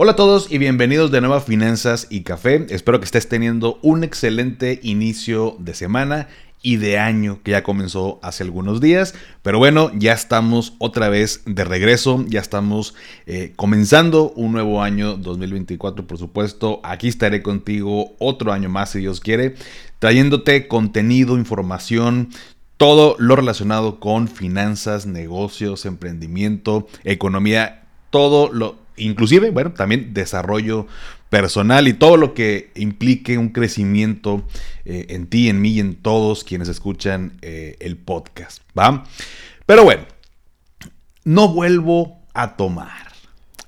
Hola a todos y bienvenidos de nuevo a Finanzas y Café. Espero que estés teniendo un excelente inicio de semana y de año que ya comenzó hace algunos días. Pero bueno, ya estamos otra vez de regreso, ya estamos eh, comenzando un nuevo año 2024, por supuesto. Aquí estaré contigo otro año más, si Dios quiere, trayéndote contenido, información, todo lo relacionado con finanzas, negocios, emprendimiento, economía, todo lo inclusive, bueno, también desarrollo personal y todo lo que implique un crecimiento eh, en ti, en mí y en todos quienes escuchan eh, el podcast, ¿va? Pero bueno, no vuelvo a tomar.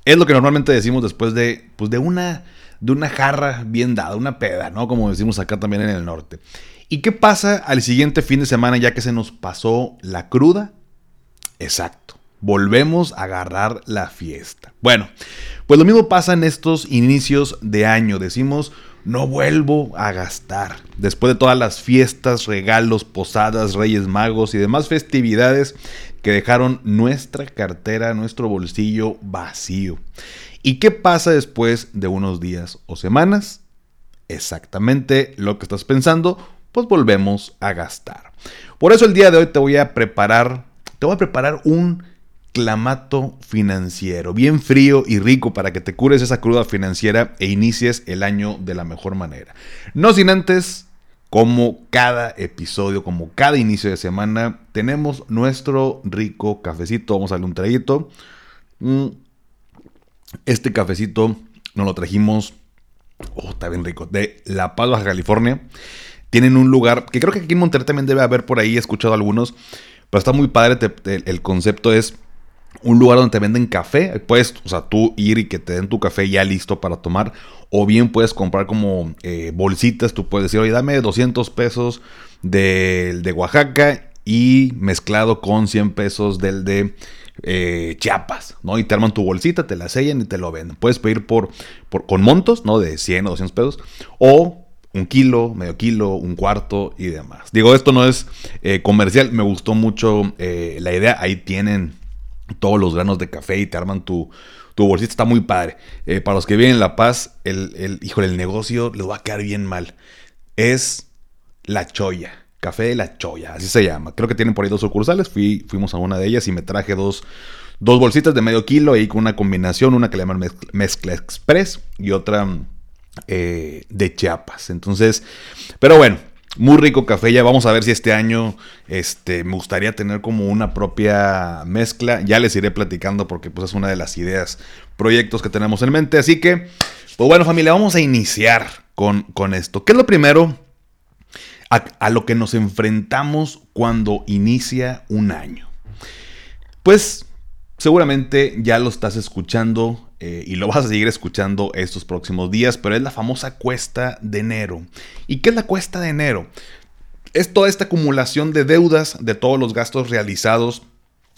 Es lo que normalmente decimos después de, pues de una, de una jarra bien dada, una peda, ¿no? Como decimos acá también en el norte. ¿Y qué pasa al siguiente fin de semana ya que se nos pasó la cruda? Exacto volvemos a agarrar la fiesta. Bueno, pues lo mismo pasa en estos inicios de año. Decimos, no vuelvo a gastar. Después de todas las fiestas, regalos, posadas, reyes magos y demás festividades que dejaron nuestra cartera, nuestro bolsillo vacío. ¿Y qué pasa después de unos días o semanas? Exactamente lo que estás pensando, pues volvemos a gastar. Por eso el día de hoy te voy a preparar, te voy a preparar un clamato financiero, bien frío y rico para que te cures esa cruda financiera e inicies el año de la mejor manera. No sin antes, como cada episodio, como cada inicio de semana, tenemos nuestro rico cafecito. Vamos a darle un traguito. Mm. Este cafecito nos lo trajimos, oh, está bien rico, de La Paz, Baja California. Tienen un lugar que creo que aquí en Monterrey también debe haber por ahí, escuchado algunos, pero está muy padre. el concepto es un lugar donde te venden café. Puedes, o sea, tú ir y que te den tu café ya listo para tomar. O bien puedes comprar como eh, bolsitas. Tú puedes decir, oye, dame 200 pesos del de Oaxaca y mezclado con 100 pesos del de eh, Chiapas, ¿no? Y te arman tu bolsita, te la sellan y te lo venden. Puedes pedir por, por, con montos, ¿no? De 100 o 200 pesos. O un kilo, medio kilo, un cuarto y demás. Digo, esto no es eh, comercial, me gustó mucho la idea. Ahí tienen todos los granos de café y te arman tu, tu bolsita. Está muy padre. Eh, para los que viven en La Paz, el, el, híjole, el negocio les va a quedar bien mal. Es La Choya. Café de La Choya, así se llama. Creo que tienen por ahí dos sucursales. Fui, fuimos a una de ellas y me traje dos, dos bolsitas de medio kilo ahí con una combinación. Una que le llaman Mezcla Express y otra eh, de Chiapas. Entonces, pero bueno, muy rico café, ya vamos a ver si este año este, me gustaría tener como una propia mezcla. Ya les iré platicando porque pues, es una de las ideas, proyectos que tenemos en mente. Así que, pues bueno familia, vamos a iniciar con, con esto. ¿Qué es lo primero a, a lo que nos enfrentamos cuando inicia un año? Pues seguramente ya lo estás escuchando eh, y lo vas a seguir escuchando estos próximos días, pero es la famosa cuesta de enero. ¿Y qué es la cuesta de enero? Es toda esta acumulación de deudas de todos los gastos realizados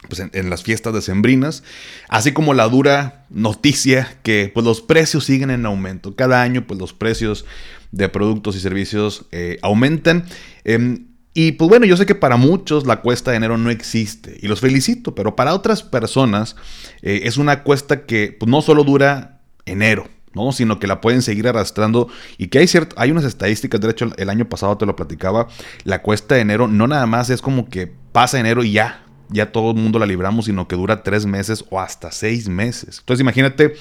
pues, en, las fiestas decembrinas, así como la dura noticia que pues, los precios siguen en aumento. Cada año pues, los precios de productos y servicios eh, aumentan. Em, y pues bueno, yo sé que para muchos la cuesta de enero no existe y los felicito, pero para otras personas eh, es una cuesta que pues, no solo dura enero, ¿no? sino que la pueden seguir arrastrando y que hay, cierto, hay unas estadísticas, de hecho el año pasado te lo platicaba, la cuesta de enero no nada más es como que pasa enero y ya, ya todo el mundo la libramos, sino que dura tres meses o hasta seis meses. Entonces imagínate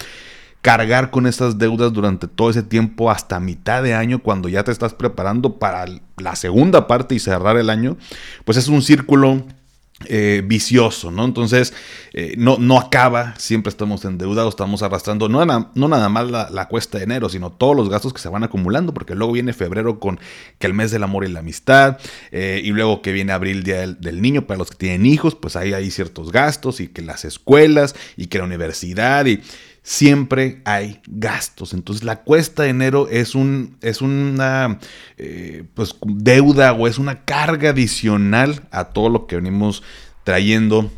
cargar con esas deudas durante todo ese tiempo hasta mitad de año cuando ya te estás preparando para la segunda parte y cerrar el año, pues es un círculo eh, vicioso, ¿no? Entonces, eh, no, no acaba, siempre estamos endeudados, estamos arrastrando no, no nada más la, cuesta de enero, sino todos los gastos que se van acumulando, porque luego viene febrero con que el mes del amor y la amistad, eh, y luego que viene abril, día del, del, niño, para los que tienen hijos, pues ahí hay ciertos gastos, y que las escuelas, y que la universidad, y siempre hay gastos. Entonces la cuesta de enero es, un, es una eh, pues, deuda o es una carga adicional a todo lo que venimos trayendo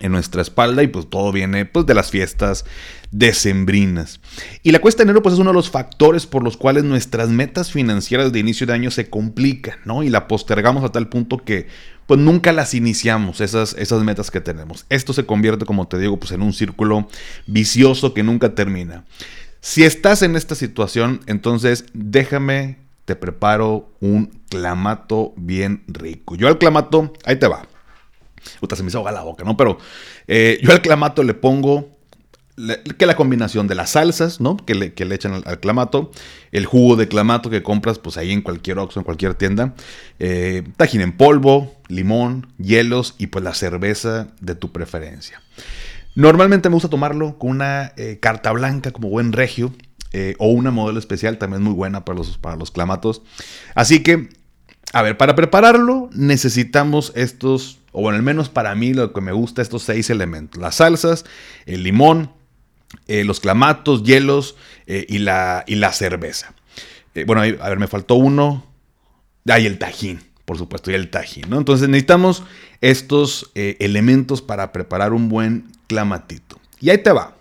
en nuestra espalda y pues todo viene pues de las fiestas decembrinas. Y la cuesta de enero pues es uno de los factores por los cuales nuestras metas financieras de inicio de año se complican, ¿no? Y la postergamos a tal punto que pues nunca las iniciamos, esas, esas metas que tenemos. Esto se convierte, como te digo, pues en un círculo vicioso que nunca termina. Si estás en esta situación, entonces déjame, te preparo un clamato bien rico. Yo al clamato, ahí te va. Puta, se me hizo la boca, ¿no? Pero eh, yo al clamato le pongo que la combinación de las salsas, ¿no? Que le, que le echan al, clamato, el jugo de clamato que compras pues ahí en cualquier Oxxo, en cualquier tienda, eh, tajín en polvo, limón, hielos y pues la cerveza de tu preferencia. Normalmente me gusta tomarlo con una eh, carta blanca como buen regio eh, o una modelo especial también muy buena para los, para los clamatos. Así que, a ver, para prepararlo necesitamos estos, o bueno, al menos para mí lo que me gusta, estos seis elementos. Las salsas, el limón, eh, los clamatos, hielos eh, y, la, y la cerveza. Eh, bueno, a ver, me faltó uno. Ah, y el tajín, por supuesto, y el tajín, ¿no? Entonces necesitamos estos elementos para preparar un buen clamatito. Y ahí te va.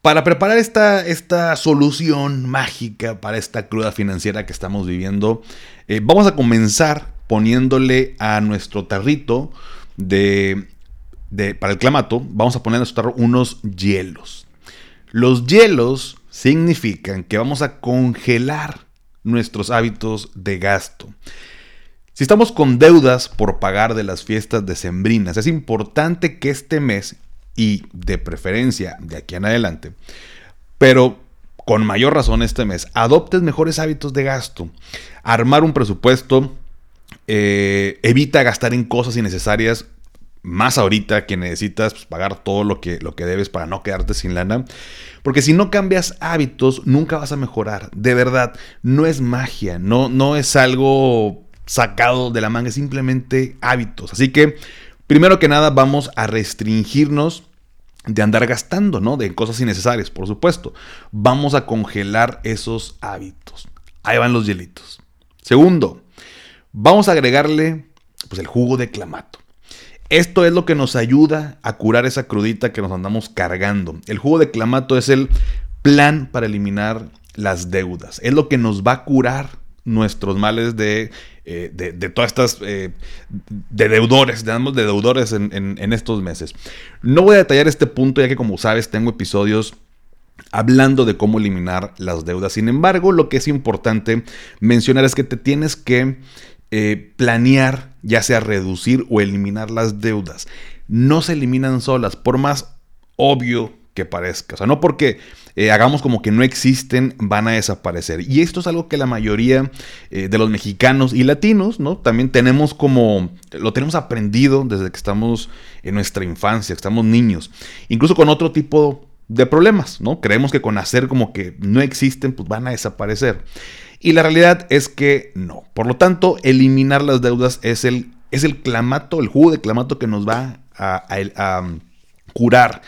Para preparar esta, esta solución mágica para esta cruda financiera que estamos viviendo, vamos a comenzar poniéndole a nuestro tarrito de para el clamato, vamos a poner a unos hielos. Los hielos significan que vamos a congelar nuestros hábitos de gasto. Si estamos con deudas por pagar de las fiestas decembrinas, es importante que este mes, y de preferencia de aquí en adelante, pero con mayor razón este mes, adoptes mejores hábitos de gasto. Armar un presupuesto eh, evita gastar en cosas innecesarias más ahorita que necesitas pues, pagar todo lo que, lo que debes para no quedarte sin lana. Porque si no cambias hábitos, nunca vas a mejorar. De verdad, no es magia, no, no es algo sacado de la manga, es simplemente hábitos. Así que, primero que nada, vamos a restringirnos de andar gastando, ¿no? De cosas innecesarias, por supuesto. Vamos a congelar esos hábitos. Ahí van los hielitos. Segundo, vamos a agregarle pues, el jugo de clamato. Esto es lo que nos ayuda a curar esa crudita que nos andamos cargando. El jugo de clamato es el plan para eliminar las deudas. Es lo que nos va a curar nuestros males de, eh, de, todas estas eh, de deudores, de deudores en estos meses. No voy a detallar este punto ya que como sabes tengo episodios hablando de cómo eliminar las deudas. Sin embargo, lo que es importante mencionar es que te tienes que eh, planear, ya sea reducir o eliminar las deudas. No se eliminan solas, por más obvio que parezca. O sea, no porque eh, hagamos como que no existen, van a desaparecer. Y esto es algo que la mayoría eh, de los mexicanos y latinos, ¿no? También tenemos como, lo tenemos aprendido desde que estamos en nuestra infancia, que estamos niños. Incluso con otro tipo de problemas, ¿no? Creemos que con hacer como que no existen, pues van a desaparecer. Y la realidad es que no. Por lo tanto, eliminar las deudas es el, es el clamato, el jugo de clamato que nos va a, um, curar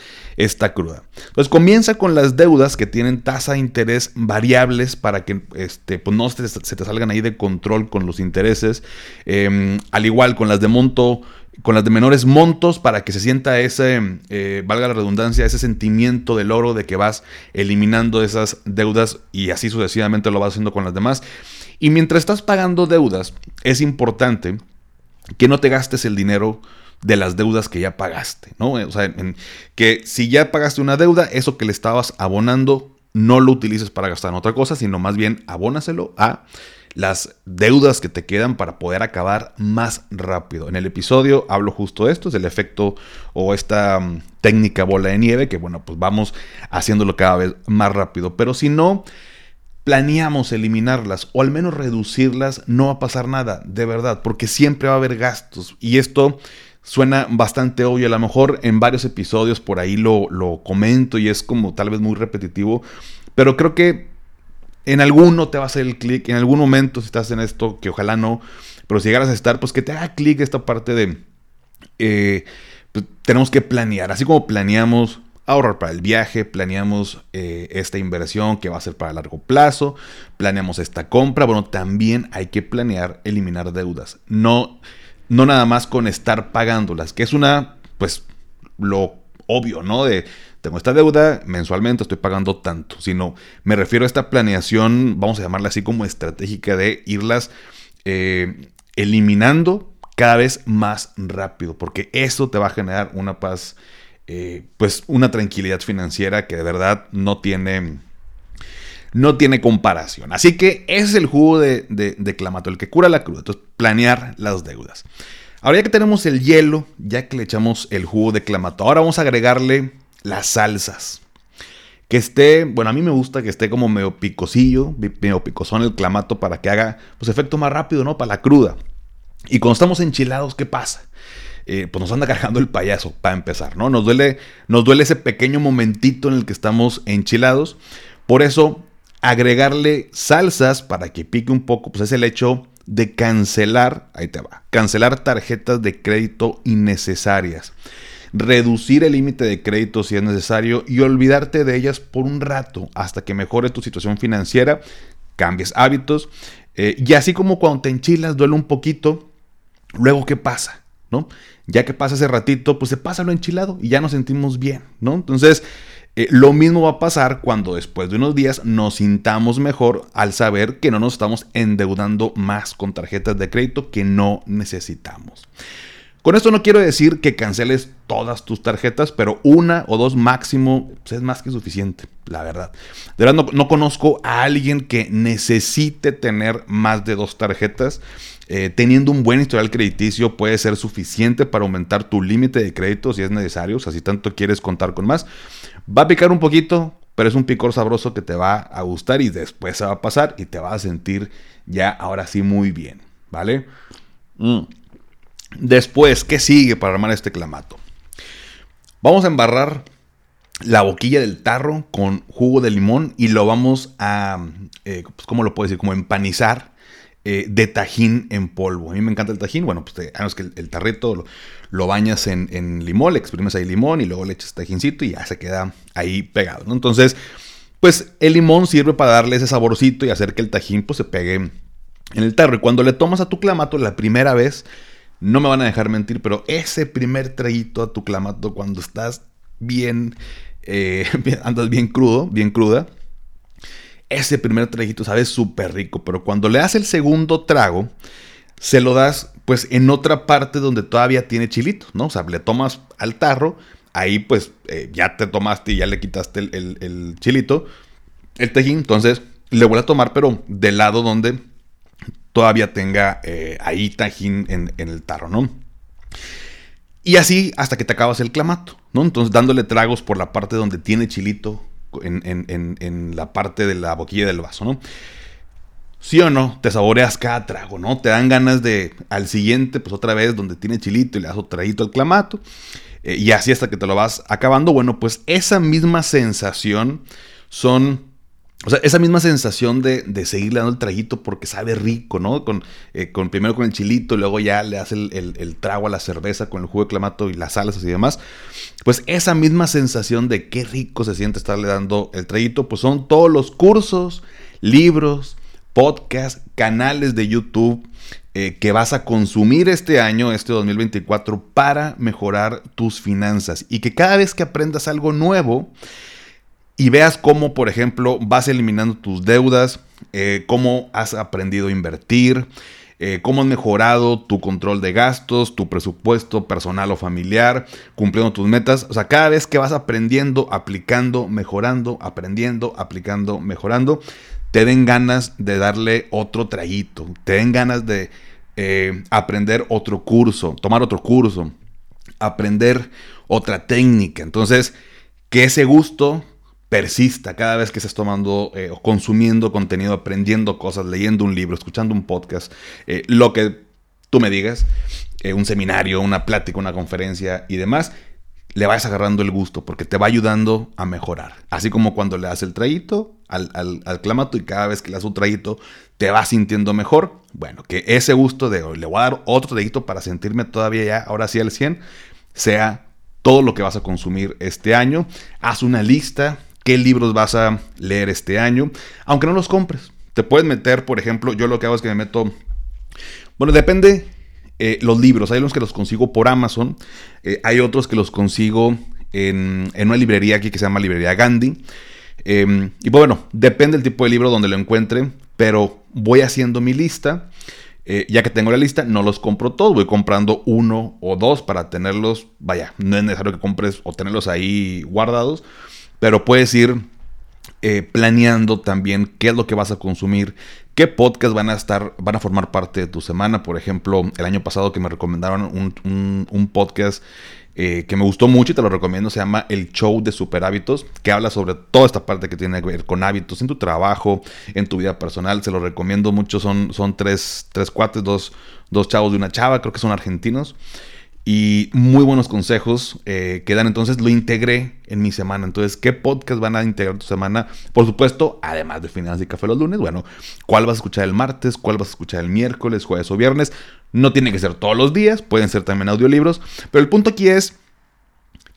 esta cruda. Entonces comienza con las deudas que tienen tasa de interés variables para que este, pues no se, te salgan ahí de control con los intereses. Em, al igual con las de monto con las de menores montos para que se sienta ese, eh, valga la redundancia, ese sentimiento del oro de que vas eliminando esas deudas y así sucesivamente lo vas haciendo con las demás. Y mientras estás pagando deudas, es importante que no te gastes el dinero de las deudas que ya pagaste, ¿no? O sea, que si ya pagaste una deuda, eso que le estabas abonando, no lo utilices para gastar en otra cosa, sino más bien abónaselo a las deudas que te quedan para poder acabar más rápido. En el episodio hablo justo de esto, es el efecto o esta mm, técnica bola de nieve, que bueno, pues vamos haciéndolo cada vez más rápido. Pero si no planeamos eliminarlas o al menos reducirlas, no va a pasar nada, de verdad, porque siempre va a haber gastos. Y esto suena bastante obvio, a lo mejor en varios episodios por ahí lo, lo comento y es como tal vez muy repetitivo, pero creo que en alguno te va a hacer el clic, en algún momento si estás en esto, que ojalá no, pero si llegaras a estar, pues que te haga clic esta parte de, eh, pues, tenemos que planear, así como planeamos ahorrar para el viaje, planeamos eh, esta inversión que va a ser para largo plazo, planeamos esta compra, bueno, también hay que planear eliminar deudas, no, no nada más con estar pagándolas, que es una, pues, lo obvio, ¿no? De tengo esta deuda, mensualmente estoy pagando tanto, sino me refiero a esta planeación, vamos a llamarla así como estratégica de irlas eh, eliminando cada vez más rápido, porque eso te va a generar una paz, eh, pues una tranquilidad financiera que de verdad no tiene, no tiene comparación. Así que ese es el jugo de, de, clamato, el que cura la cruda, entonces planear las deudas. Ahora ya que tenemos el hielo, ya que le echamos el jugo de clamato, ahora vamos a agregarle las salsas. Que esté, bueno, a mí me gusta que esté como medio picosillo, medio picosón el clamato para que haga pues efecto más rápido, ¿no? Para la cruda. Y cuando estamos enchilados, ¿qué pasa? Eh, pues nos anda cargando el payaso, para empezar, ¿no? Nos duele, nos duele ese pequeño momentito en el que estamos enchilados. Por eso, agregarle salsas para que pique un poco, pues es el hecho de cancelar, ahí te va, cancelar tarjetas de crédito innecesarias reducir el límite de crédito si es necesario y olvidarte de ellas por un rato hasta que mejore tu situación financiera, cambies hábitos eh, y así como cuando te enchilas duele un poquito, luego ¿qué pasa? ¿No? Ya que pasa ese ratito, pues se pasa lo enchilado y ya nos sentimos bien, ¿no? Entonces, eh, lo mismo va a pasar cuando después de unos días nos sintamos mejor al saber que no nos estamos endeudando más con tarjetas de crédito que no necesitamos. Con esto no quiero decir que canceles todas tus tarjetas, pero una o dos máximo es más que suficiente, la verdad. De verdad no, conozco a alguien que necesite tener más de dos tarjetas. Eh, teniendo un buen historial crediticio puede ser suficiente para aumentar tu límite de crédito si es necesario, o sea, si tanto quieres contar con más. Va a picar un poquito, pero es un picor sabroso que te va a gustar y después se va a pasar y te vas a sentir ya ahora sí muy bien, ¿vale? Mm. Después, ¿qué sigue para armar este clamato? Vamos a embarrar la boquilla del tarro con jugo de limón y lo vamos a, eh, pues, ¿cómo lo puedo decir? Como empanizar eh, de tajín en polvo. A mí me encanta el tajín. Bueno, pues te, que el, tarrito lo, bañas en, limón, le exprimes ahí limón y luego le echas tajincito y ya se queda ahí pegado. Entonces, pues el limón sirve para darle ese saborcito y hacer que el tajín pues, se pegue en el tarro. Y cuando le tomas a tu clamato la primera vez, no me van a dejar mentir, pero ese primer traguito a tu clamato cuando estás bien, eh, andas bien crudo, bien cruda, ese primer traguito sabe súper rico, pero cuando le das el segundo trago, se lo das pues en otra parte donde todavía tiene chilito, ¿no? O sea, le tomas al tarro, ahí pues eh, ya te tomaste y ya le quitaste el, chilito, el tejín, entonces le voy a tomar, pero del lado donde todavía tenga eh, ahí tajín en, el tarro, ¿no? Y así hasta que te acabas el clamato, ¿no? Entonces dándole tragos por la parte donde tiene chilito en, la parte de la boquilla del vaso, ¿no? Sí o no, te saboreas cada trago, ¿no? Te dan ganas de al siguiente, pues otra vez donde tiene chilito y le das otro traguito al clamato. Eh, y así hasta que te lo vas acabando. Bueno, pues esa misma sensación son o sea, esa misma sensación de, de seguirle dando el traguito porque sabe rico, ¿no? Con, eh, con primero con el chilito, luego ya le hace el, trago a la cerveza con el jugo de clamato y las salsas y demás. Pues esa misma sensación de qué rico se siente estarle dando el traguito, pues son todos los cursos, libros, podcasts, canales de YouTube eh, que vas a consumir este año, este 2024, para mejorar tus finanzas. Y que cada vez que aprendas algo nuevo, y veas cómo, por ejemplo, vas eliminando tus deudas, eh, cómo has aprendido a invertir, eh, cómo has mejorado tu control de gastos, tu presupuesto personal o familiar, cumpliendo tus metas. O sea, cada vez que vas aprendiendo, aplicando, mejorando, aprendiendo, aplicando, mejorando, te den ganas de darle otro traguito, te den ganas de eh, aprender otro curso, tomar otro curso, aprender otra técnica. Entonces, que ese gusto persista cada vez que estés tomando eh, o consumiendo contenido, aprendiendo cosas, leyendo un libro, escuchando un podcast, eh, lo que tú me digas, eh, un seminario, una plática, una conferencia y demás, le vayas agarrando el gusto porque te va ayudando a mejorar. Así como cuando le das el traguito al, al, clamato y cada vez que le das un traguito te vas sintiendo mejor. Bueno, que ese gusto de le voy a dar otro traguito para sentirme todavía ya, ahora sí al 100, sea todo lo que vas a consumir este año. Haz una lista qué libros vas a leer este año, aunque no los compres. Te puedes meter, por ejemplo, yo lo que hago es que me meto, bueno, depende eh, los libros, hay unos que los consigo por Amazon, eh, hay otros que los consigo en, una librería aquí que se llama Librería Gandhi. Em, y pues bueno, depende del tipo de libro donde lo encuentre, pero voy haciendo mi lista. Eh, ya que tengo la lista, no los compro todos, voy comprando uno o dos para tenerlos, vaya, no es necesario que compres o tenerlos ahí guardados, pero puedes ir eh, planeando también qué es lo que vas a consumir, qué podcasts van a estar, van a formar parte de tu semana. Por ejemplo, el año pasado que me recomendaron un, podcast eh, que me gustó mucho y te lo recomiendo, se llama El Show de Super Hábitos, que habla sobre toda esta parte que tiene que ver con hábitos en tu trabajo, en tu vida personal. Se lo recomiendo mucho, son, son tres, tres cuates, dos, dos chavos de una chava, creo que son argentinos y muy buenos consejos eh, que dan. Entonces lo integré en mi semana. Entonces, ¿qué podcast van a integrar tu semana? Por supuesto, además de Finanzas y Café los lunes, bueno, ¿cuál vas a escuchar el martes? ¿Cuál vas a escuchar el miércoles, jueves o viernes? No tiene que ser todos los días, pueden ser también audiolibros. Pero el punto aquí es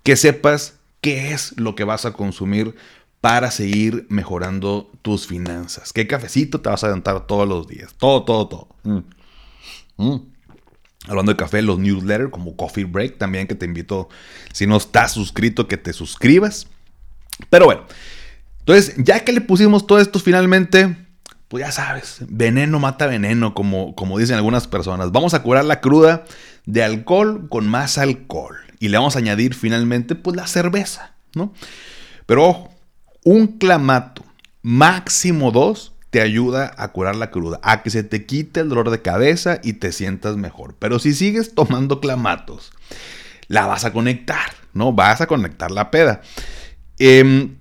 que sepas qué es lo que vas a consumir para seguir mejorando tus finanzas. ¿Qué cafecito te vas a aventar todos los días? Todo, todo, todo. Mm. Mm. Hablando de café, los newsletters como Coffee Break también que te invito, si no estás suscrito, que te suscribas. Pero bueno, entonces ya que le pusimos todo esto finalmente, pues ya sabes, veneno mata veneno, como, como dicen algunas personas. Vamos a curar la cruda de alcohol con más alcohol. Y le vamos a añadir finalmente pues la cerveza, ¿no? Pero ojo, un clamato, máximo dos, te ayuda a curar la cruda, a que se te quite el dolor de cabeza y te sientas mejor. Pero si sigues tomando clamatos, la vas a conectar, ¿no? Vas a conectar la peda. Em,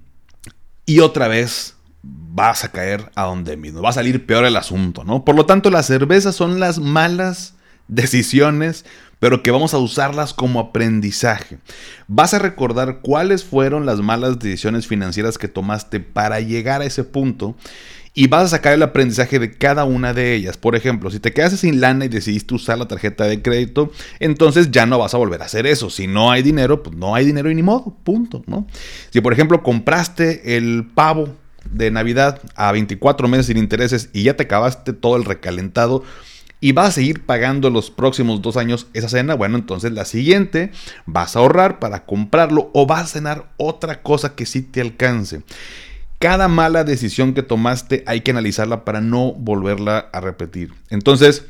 y otra vez vas a caer a donde mismo. Va a salir peor el asunto, ¿no? Por lo tanto, las cervezas son las malas decisiones, pero que vamos a usarlas como aprendizaje. Vas a recordar cuáles fueron las malas decisiones financieras que tomaste para llegar a ese punto y vas a sacar el aprendizaje de cada una de ellas. Por ejemplo, si te quedas sin lana y decidiste usar la tarjeta de crédito, entonces ya no vas a volver a hacer eso. Si no hay dinero, pues no hay dinero y ni modo, punto, ¿no? Si por ejemplo compraste el pavo de Navidad a 24 meses sin intereses y ya te acabaste todo el recalentado, y vas a seguir pagando los próximos dos años esa cena, bueno, entonces la siguiente vas a ahorrar para comprarlo o vas a cenar otra cosa que sí te alcance. Cada mala decisión que tomaste hay que analizarla para no volverla a repetir. Entonces,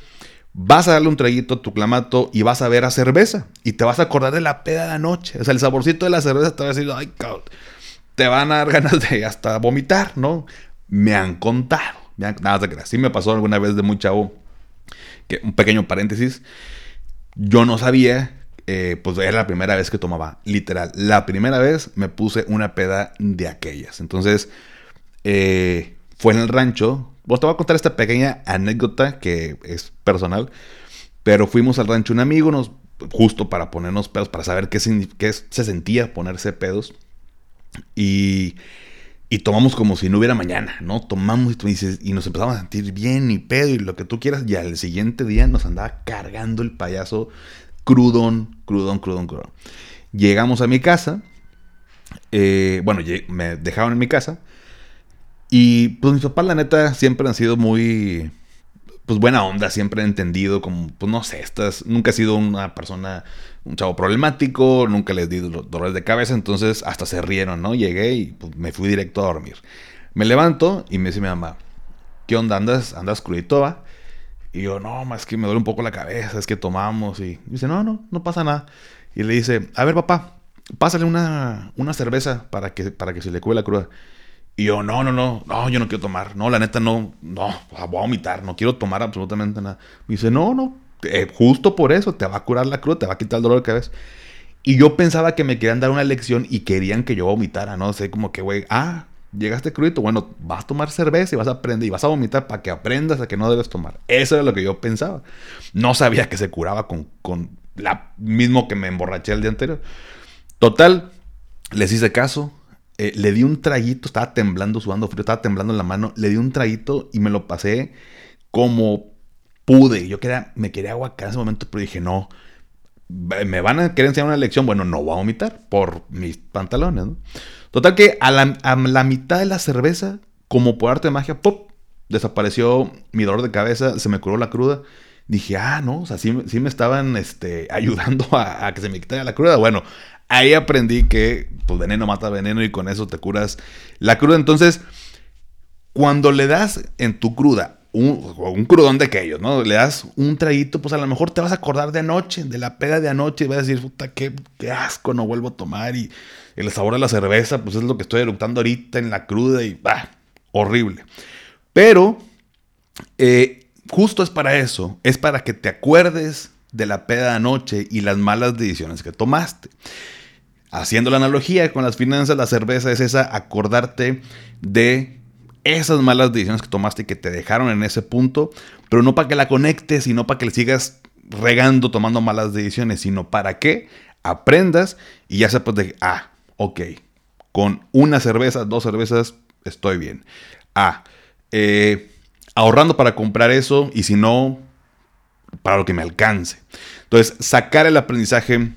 vas a darle un traguito a tu clamato y vas a ver a cerveza. Y te vas a acordar de la peda de la noche. O sea, el saborcito de la cerveza te va a decir, ay, te van a dar ganas de hasta vomitar, ¿no? Me han contado. nada de que así me pasó alguna vez de muy chavo. Que, un pequeño paréntesis. Yo no sabía eh, pues era la primera vez que tomaba, literal. La primera vez me puse una peda de aquellas. Entonces, eh, fue en el rancho. Pues te voy a contar esta pequeña anécdota que es personal. Pero fuimos al rancho un amigo, nos, justo para ponernos pedos, para saber qué, se sentía ponerse pedos. Y, y, tomamos como si no hubiera mañana, ¿no? Tomamos y, y nos empezamos a sentir bien y pedo y lo que tú quieras. Y al siguiente día nos andaba cargando el payaso crudón, crudón, crudón, crudón. Llegamos a mi casa, eh, bueno, me dejaron en mi casa y pues mis papás la neta siempre han sido muy, pues buena onda, siempre han entendido como, pues no sé, estas, nunca he sido una persona, un chavo problemático, nunca les di dolores de cabeza, entonces hasta se rieron, ¿no? Llegué y pues, me fui directo a dormir. Me levanto y me dice mi mamá, ¿qué onda? ¿Andas, andas crudito? Y yo, no, más que me duele un poco la cabeza, es que tomamos. Y dice, no, no, no pasa nada. Y le dice, a ver, papá, pásale una, una cerveza para que, para que se le cube la cruda. Y yo, no, no, no, no, yo no quiero tomar. No, la neta, no, no, voy a vomitar, no quiero tomar absolutamente nada. Me dice, no, no, eh, justo por eso te va a curar la cruda, te va a quitar el dolor de cabeza. Y yo pensaba que me querían dar una lección y querían que yo vomitara, ¿no? sé, como que, güey, ah, llegaste crudito, bueno, vas a tomar cerveza y vas a aprender y vas a vomitar para que aprendas a que no debes tomar. Eso era lo que yo pensaba. No sabía que se curaba con, con la mismo que me emborraché el día anterior. Total, les hice caso, eh, le di un traguito, estaba temblando, sudando frío, estaba temblando en la mano, le di un traguito y me lo pasé como pude. Yo quería, me quería aguacar en ese momento, pero dije, no, me van a querer enseñar una lección, bueno, no voy a vomitar por mis pantalones. Total que a la, mitad de la cerveza, como por arte de magia, ¡pop! Desapareció mi dolor de cabeza, se me curó la cruda. Dije, ah, no, o sea, sí, me estaban este, ayudando a, a que se me quitara la cruda. Bueno, ahí aprendí que pues veneno mata veneno y con eso te curas la cruda. Entonces, cuando le das en tu cruda un, un, crudón de aquellos, ¿no? Le das un traguito, pues a lo mejor te vas a acordar de anoche, de la pega de anoche, y vas a decir, puta, qué, qué, asco, no vuelvo a tomar. Y el sabor de la cerveza, pues es lo que estoy eructando ahorita en la cruda y, bah, horrible. Pero, eh, justo es para eso, es para que te acuerdes de la peda de anoche y las malas decisiones que tomaste. Haciendo la analogía con las finanzas, la cerveza es esa acordarte de esas malas decisiones que tomaste y que te dejaron en ese punto, pero no para que la conectes, sino para que le sigas regando tomando malas decisiones, sino para que aprendas y ya sepas de, ah, ok, con una cerveza, dos cervezas, estoy bien. Ah, eh, ahorrando para comprar eso y si no, para lo que me alcance. Entonces, sacar el aprendizaje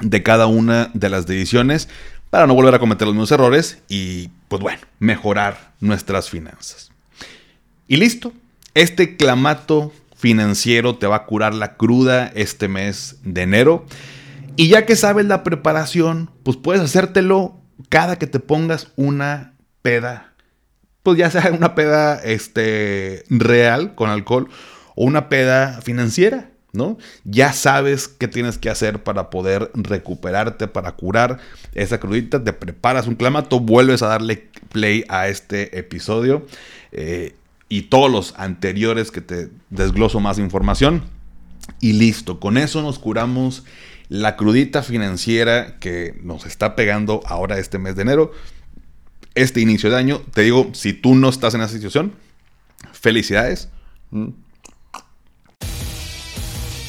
de cada una de las decisiones para no volver a cometer los mismos errores y, pues bueno, mejorar nuestras finanzas. Y listo, este clamato financiero te va a curar la cruda este mes de enero. Y ya que sabes la preparación, pues puedes hacértelo cada que te pongas una peda. Pues ya sea una peda este, real con alcohol o una peda financiera. ¿No? Ya sabes qué tienes que hacer para poder recuperarte, para curar esa crudita. Te preparas un clamato, vuelves a darle play a este episodio eh, y todos los anteriores que te desgloso más información. Y listo, con eso nos curamos la crudita financiera que nos está pegando ahora este mes de enero. Este inicio de año, te digo, si tú no estás en esa situación, felicidades.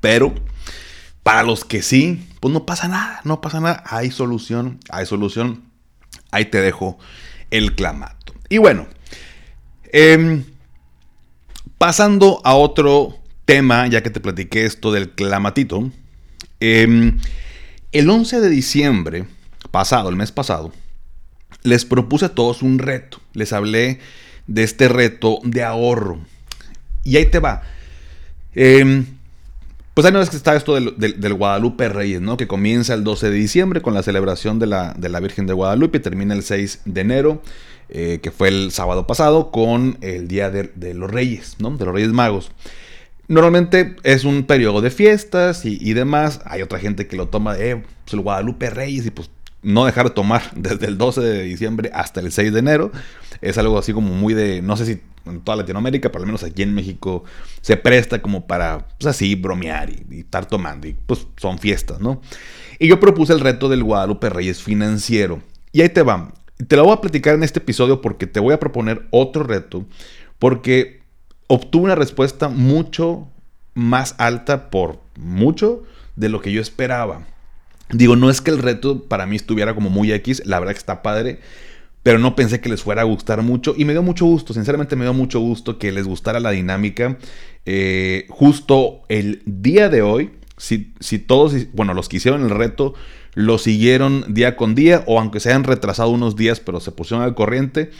Pero para los que sí, pues no pasa nada, no pasa nada. Hay solución, hay solución. Ahí te dejo el clamato. Y bueno, em, pasando a otro tema, ya que te platiqué esto del clamatito. Em, el 11 de diciembre pasado, el mes pasado, les propuse a todos un reto. Les hablé de este reto de ahorro. Y ahí te va. Eh, pues ahí no es que está esto del, Guadalupe Reyes, ¿no? Que comienza el 12 de diciembre con la celebración de la, de la Virgen de Guadalupe y termina el 6 de enero, eh, que fue el sábado pasado, con el Día de, los Reyes, ¿no? De los Reyes Magos. Normalmente es un periodo de fiestas y, demás. Hay otra gente que lo toma de eh, pues el Guadalupe Reyes y pues no dejar de tomar desde el 12 de diciembre hasta el 6 de enero. Es algo así como muy de, no sé si en toda Latinoamérica, pero al menos aquí en México se presta como para, pues así, bromear y, estar tomando. Y pues son fiestas, ¿no? Y yo propuse el reto del Guadalupe Reyes financiero. Y ahí te va. Te lo voy a platicar en este episodio porque te voy a proponer otro reto. Porque obtuve una respuesta mucho más alta por mucho de lo que yo esperaba. Digo, no es que el reto para mí estuviera como muy X, la verdad que está padre, pero no pensé que les fuera a gustar mucho y me dio mucho gusto, sinceramente me dio mucho gusto que les gustara la dinámica. Eh, justo el día de hoy, si, si todos, bueno, los que hicieron el reto lo siguieron día con día o aunque se hayan retrasado unos días, pero se pusieron al corriente,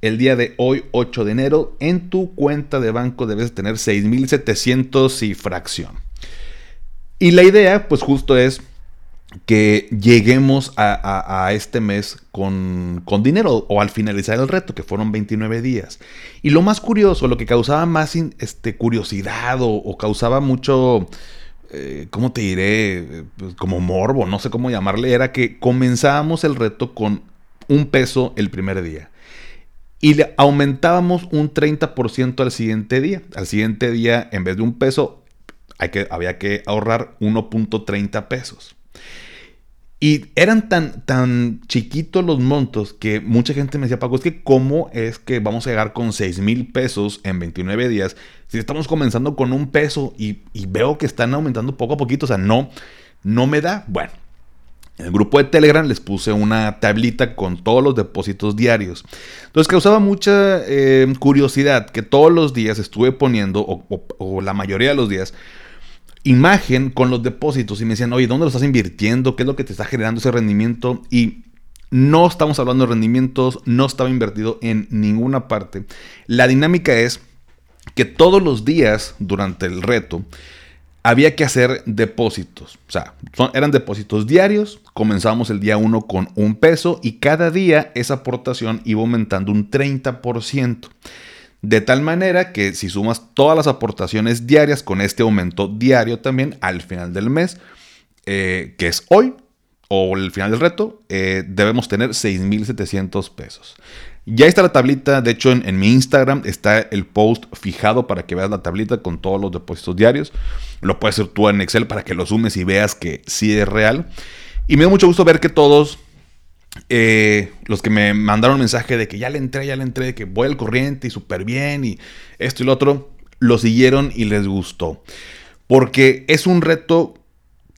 el día de hoy, 8 de enero, en tu cuenta de banco debes tener 6.700 y fracción. Y la idea, pues justo es que lleguemos a, este mes con, dinero o al finalizar el reto, que fueron 29 días. Y lo más curioso, lo que causaba más este, curiosidad o, causaba mucho, eh, ¿cómo te diré? Pues, como morbo, no sé cómo llamarle, era que comenzábamos el reto con un peso el primer día. Y le aumentábamos un 30% al siguiente día. Al siguiente día, en vez de un peso, hay que, había que ahorrar 1.30 pesos. Y eran tan, tan chiquitos los montos que mucha gente me decía, Paco, es que cómo es que vamos a llegar con 6 mil pesos en 29 días si estamos comenzando con un peso y, veo que están aumentando poco a poquito, o sea, no, no me da. Bueno, en el grupo de Telegram les puse una tablita con todos los depósitos diarios. Entonces causaba mucha eh, curiosidad que todos los días estuve poniendo, o la mayoría de los días, imagen con los depósitos y me decían, oye, ¿dónde lo estás invirtiendo? ¿Qué es lo que te está generando ese rendimiento? Y no estamos hablando de rendimientos, no estaba invertido en ninguna parte. La dinámica es que todos los días durante el reto había que hacer depósitos. O sea, eran depósitos diarios. Comenzamos el día 1 con un peso y cada día esa aportación iba aumentando un 30%. De tal manera que si sumas todas las aportaciones diarias con este aumento diario también al final del mes, eh, que es hoy, o el final del reto, eh, debemos tener 6.700 pesos. Ya está la tablita, de hecho en, mi Instagram está el post fijado para que veas la tablita con todos los depósitos diarios. Lo puedes hacer tú en Excel para que lo sumes y veas que sí es real. Y me da mucho gusto ver que todos eh, los que me mandaron mensaje de que ya le entré, ya le entré, que voy al corriente y súper bien y esto y lo otro, lo siguieron y les gustó. Porque es un reto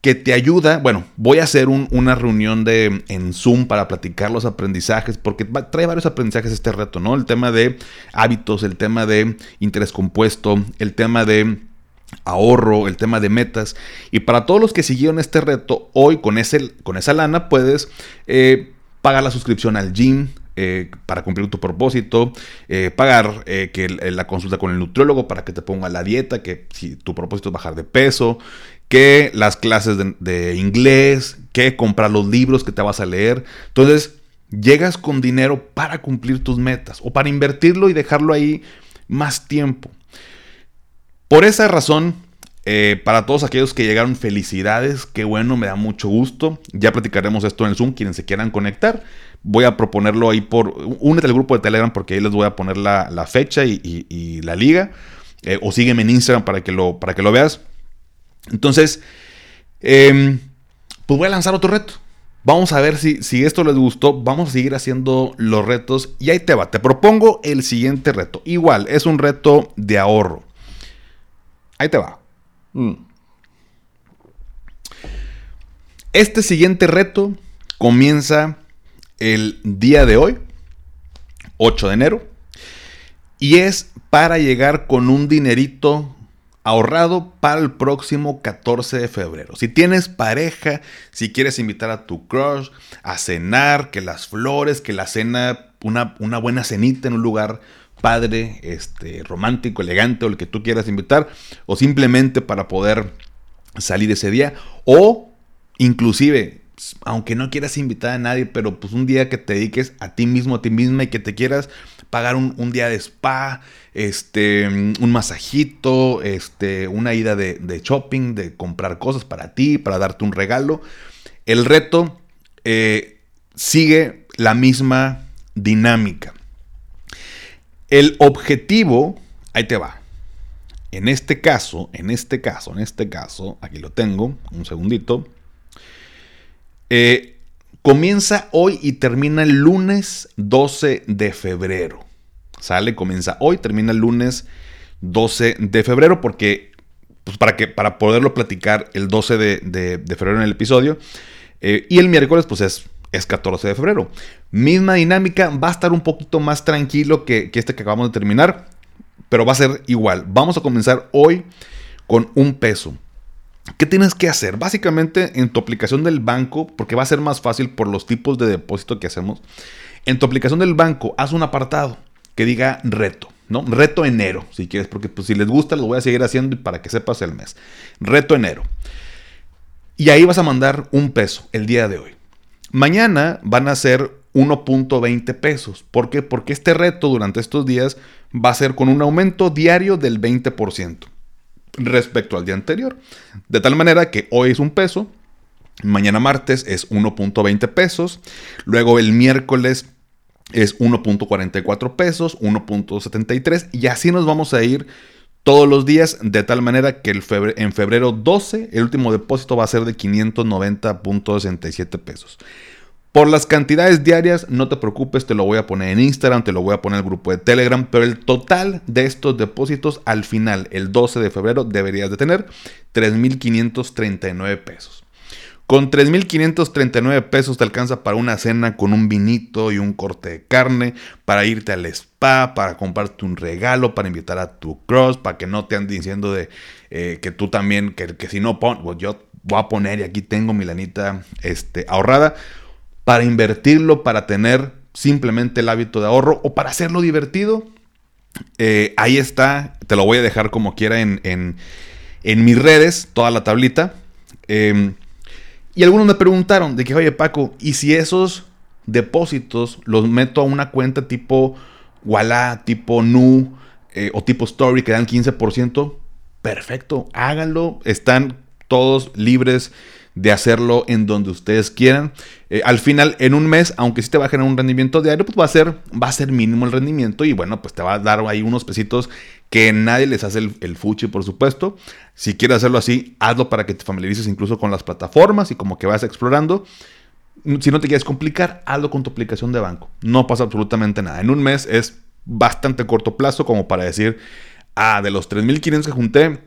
que te ayuda. Bueno, voy a hacer una reunión de, en Zoom para platicar los aprendizajes, porque trae varios aprendizajes este reto, ¿no? El tema de hábitos, el tema de interés compuesto, el tema de ahorro, el tema de metas. Y para todos los que siguieron este reto, hoy con, ese, con esa lana puedes eh, pagar la suscripción al gym, eh, para cumplir tu propósito, eh, pagar eh, que la consulta con el nutriólogo para que te ponga la dieta, que si tu propósito es bajar de peso, que las clases de, de, inglés, que comprar los libros que te vas a leer. Entonces, llegas con dinero para cumplir tus metas o para invertirlo y dejarlo ahí más tiempo. Por esa razón, eh, para todos aquellos que llegaron, felicidades, qué bueno, me da mucho gusto. Ya platicaremos esto en Zoom, quienes se quieran conectar. Voy a proponerlo ahí por. Únete al grupo de Telegram porque ahí les voy a poner la, fecha y, la liga. Eh, o sígueme en Instagram para que lo, para que lo veas. Entonces, em, pues voy a lanzar otro reto. Vamos a ver si, si esto les gustó. Vamos a seguir haciendo los retos. Y ahí te va. Te propongo el siguiente reto. Igual, es un reto de ahorro. Ahí te va. Mm. Este siguiente reto comienza el día de hoy, 8 de enero, y es para llegar con un dinerito ahorrado para el próximo 14 de febrero. Si tienes pareja, si quieres invitar a tu crush a cenar, que las flores, que la cena, una, una buena cenita en un lugar padre, este, romántico, elegante o el que tú quieras invitar, o simplemente para poder salir ese día, o inclusive, aunque no quieras invitar a nadie, pero pues un día que te dediques a ti mismo, a ti misma y que te quieras pagar un, día de spa, este, un masajito, este, una ida de, de, shopping, de comprar cosas para ti, para darte un regalo. El reto eh, sigue la misma dinámica. El objetivo, ahí te va. En este caso, en este caso, en este caso, aquí lo tengo, un segundito. Eh, comienza hoy y termina el lunes 12 de febrero. Sale, comienza hoy, termina el lunes 12 de febrero, porque, pues para, que, para poderlo platicar el 12 de, febrero en el episodio. Eh, y el miércoles, pues es es 14 de febrero. Misma dinámica, va a estar un poquito más tranquilo que, este que acabamos de terminar, pero va a ser igual. Vamos a comenzar hoy con un peso. ¿Qué tienes que hacer? Básicamente en tu aplicación del banco, porque va a ser más fácil por los tipos de depósito que hacemos, en tu aplicación del banco haz un apartado que diga reto, ¿no? Reto enero, si quieres, porque pues, si les gusta lo voy a seguir haciendo para que sepas el mes. Reto enero. Y ahí vas a mandar un peso el día de hoy. Mañana van a ser 1.20 pesos. ¿Por qué? Porque este reto durante estos días va a ser con un aumento diario del 20% respecto al día anterior. De tal manera que hoy es un peso, mañana martes es 1.20 pesos, luego el miércoles es 1.44 pesos, 1.73 y así nos vamos a ir todos los días de tal manera que el en febrero 12 el último depósito va a ser de 590.67 pesos. Por las cantidades diarias, no te preocupes, te lo voy a poner en Instagram, te lo voy a poner en el grupo de Telegram, pero el total de estos depósitos al final, el 12 de febrero, deberías de tener 3.539 pesos. Con 3.539 pesos te alcanza para una cena con un vinito y un corte de carne, para irte al spa, para comprarte un regalo, para invitar a tu cross, para que no te anden diciendo de eh, que tú también, que, si no pon, pues yo voy a poner y aquí tengo mi lanita este, ahorrada para invertirlo, para tener simplemente el hábito de ahorro o para hacerlo divertido. Eh, ahí está, te lo voy a dejar como quiera en, en, mis redes, toda la tablita. Em, y algunos me preguntaron de que, oye Paco, ¿y si esos depósitos los meto a una cuenta tipo Walla, tipo Nu eh, o tipo Story que dan 15%? Perfecto, háganlo, están todos libres de hacerlo en donde ustedes quieran. Eh, al final, en un mes, aunque sí te va a generar un rendimiento diario, pues va a ser, va a ser mínimo el rendimiento y bueno, pues te va a dar ahí unos pesitos que nadie les hace el, el fuchi, por supuesto. Si quieres hacerlo así, hazlo para que te familiarices incluso con las plataformas y como que vas explorando. Si no te quieres complicar, hazlo con tu aplicación de banco. No pasa absolutamente nada. En un mes es bastante corto plazo como para decir, ah, de los 3.500 que junté,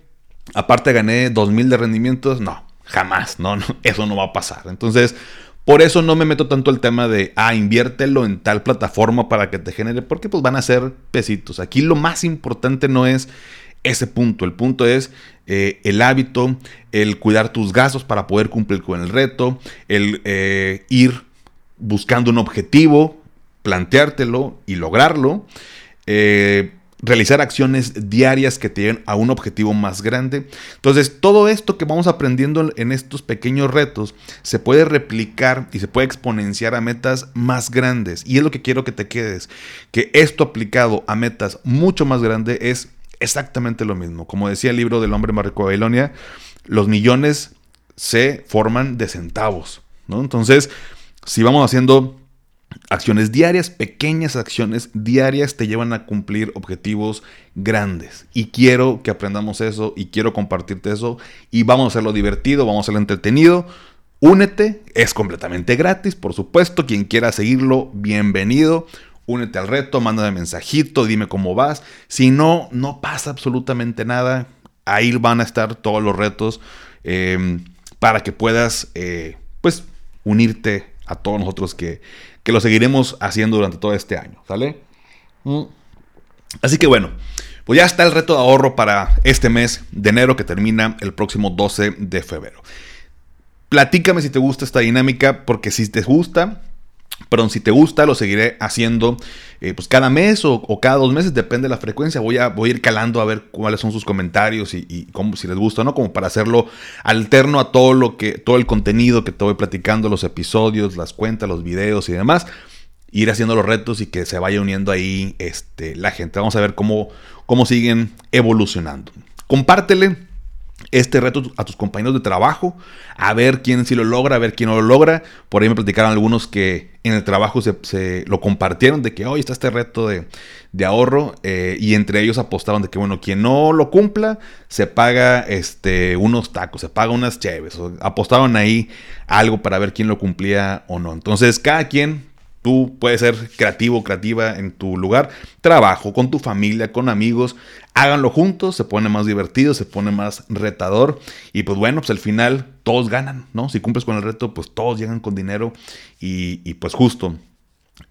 aparte gané 2.000 de rendimientos. No, Jamás, no, eso no va a pasar. Entonces, por eso no me meto tanto el tema de, ah, inviértelo en tal plataforma para que te genere, porque pues van a ser pesitos. Aquí lo más importante no es ese punto, el punto es eh, el hábito, el cuidar tus gastos para poder cumplir con el reto, el eh, ir buscando un objetivo, planteártelo y lograrlo. Eh, realizar acciones diarias que te lleven a un objetivo más grande. Entonces, todo esto que vamos aprendiendo en estos pequeños retos se puede replicar y se puede exponenciar a metas más grandes. Y es lo que quiero que te quedes, que esto aplicado a metas mucho más grandes es exactamente lo mismo. Como decía el libro del hombre de Babilonia, los millones se forman de centavos. Entonces, si vamos haciendo Acciones diarias, pequeñas acciones diarias te llevan a cumplir objetivos grandes. Y quiero que aprendamos eso y quiero compartirte eso. Y vamos a hacerlo divertido, vamos a hacerlo entretenido. Únete, es completamente gratis, por supuesto. Quien quiera seguirlo, bienvenido. Únete al reto, mándame mensajito, dime cómo vas. Si no, no pasa absolutamente nada. Ahí van a estar todos los retos eh, para que puedas, eh, pues, unirte a todos nosotros que, que lo seguiremos haciendo durante todo este año, ¿sale? Mm. Así que bueno, pues ya está el reto de ahorro para este mes de enero que termina el próximo 12 de febrero. Platícame si te gusta esta dinámica, porque si te gusta, Perdón, si te gusta, lo seguiré haciendo eh, pues cada mes o, cada dos meses, depende de la frecuencia. Voy a, voy a ir calando a ver cuáles son sus comentarios y, cómo, si les gusta, ¿no? Como para hacerlo alterno a todo lo que, todo el contenido que te voy platicando, los episodios, las cuentas, los videos y demás. Ir haciendo los retos y que se vaya uniendo ahí este, la gente. Vamos a ver cómo, cómo siguen evolucionando. Compártele este reto a tus compañeros de trabajo, a ver quién sí lo logra, a ver quién no lo logra. Por ahí me platicaron algunos que en el trabajo se, lo compartieron de que hoy está este reto de, ahorro eh, y entre ellos apostaron de que bueno, quien no lo cumpla se paga este, unos tacos, se paga unas cheves. apostaron ahí algo para ver quién lo cumplía o no. Entonces cada quien Tú puedes ser creativo, creativa en tu lugar, trabajo, con tu familia, con amigos. Háganlo juntos, se pone más divertido, se pone más retador. Y pues bueno, pues al final todos ganan, ¿no? Si cumples con el reto, pues todos llegan con dinero y, pues justo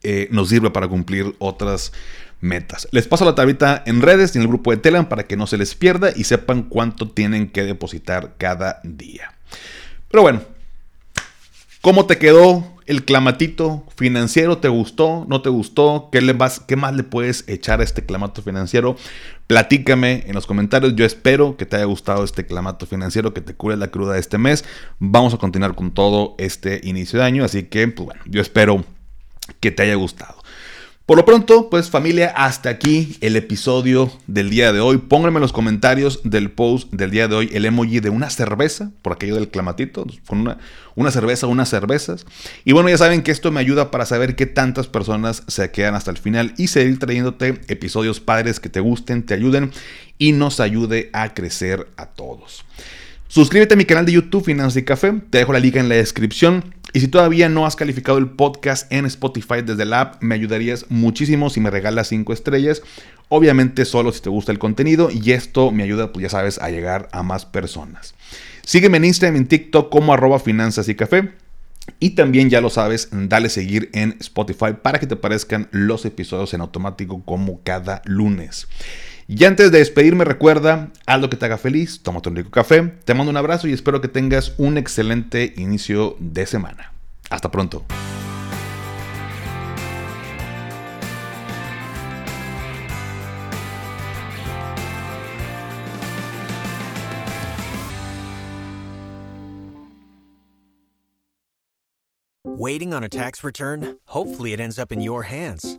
eh, nos sirve para cumplir otras metas. Les paso la tablita en redes y en el grupo de Telegram para que no se les pierda y sepan cuánto tienen que depositar cada día. Pero bueno, ¿cómo te quedó el clamatito financiero? ¿Te gustó? ¿No te gustó? ¿Qué, le vas, ¿Qué más le puedes echar a este clamato financiero? Platícame en los comentarios. Yo espero que te haya gustado este clamato financiero, que te cure la cruda de este mes. Vamos a continuar con todo este inicio de año, así que, pues bueno, yo espero que te haya gustado. Por lo pronto, pues familia, hasta aquí el episodio del día de hoy. Pónganme en los comentarios del post del día de hoy el emoji de una cerveza, por aquello del clamatito, con una, cerveza, unas cervezas. Y bueno, ya saben que esto me ayuda para saber qué tantas personas se quedan hasta el final y seguir trayéndote episodios padres que te gusten, te ayuden y nos ayude a crecer a todos. Suscríbete a mi canal de YouTube Finanzas y Café, te dejo la liga en la descripción. Y si todavía no has calificado el podcast en Spotify desde la app, me ayudarías muchísimo si me regalas 5 estrellas. Obviamente solo si te gusta el contenido y esto me ayuda, pues ya sabes, a llegar a más personas. Sígueme en Instagram y en TikTok como arroba finanzas y café. Y también ya lo sabes, dale seguir en Spotify para que te aparezcan los episodios en automático como cada lunes. Y antes de despedirme, recuerda, haz lo que te haga feliz, tómate un rico café, te mando un abrazo y espero que tengas un excelente inicio de semana. Hasta pronto. Waiting on a tax return? Hopefully it ends up in your hands.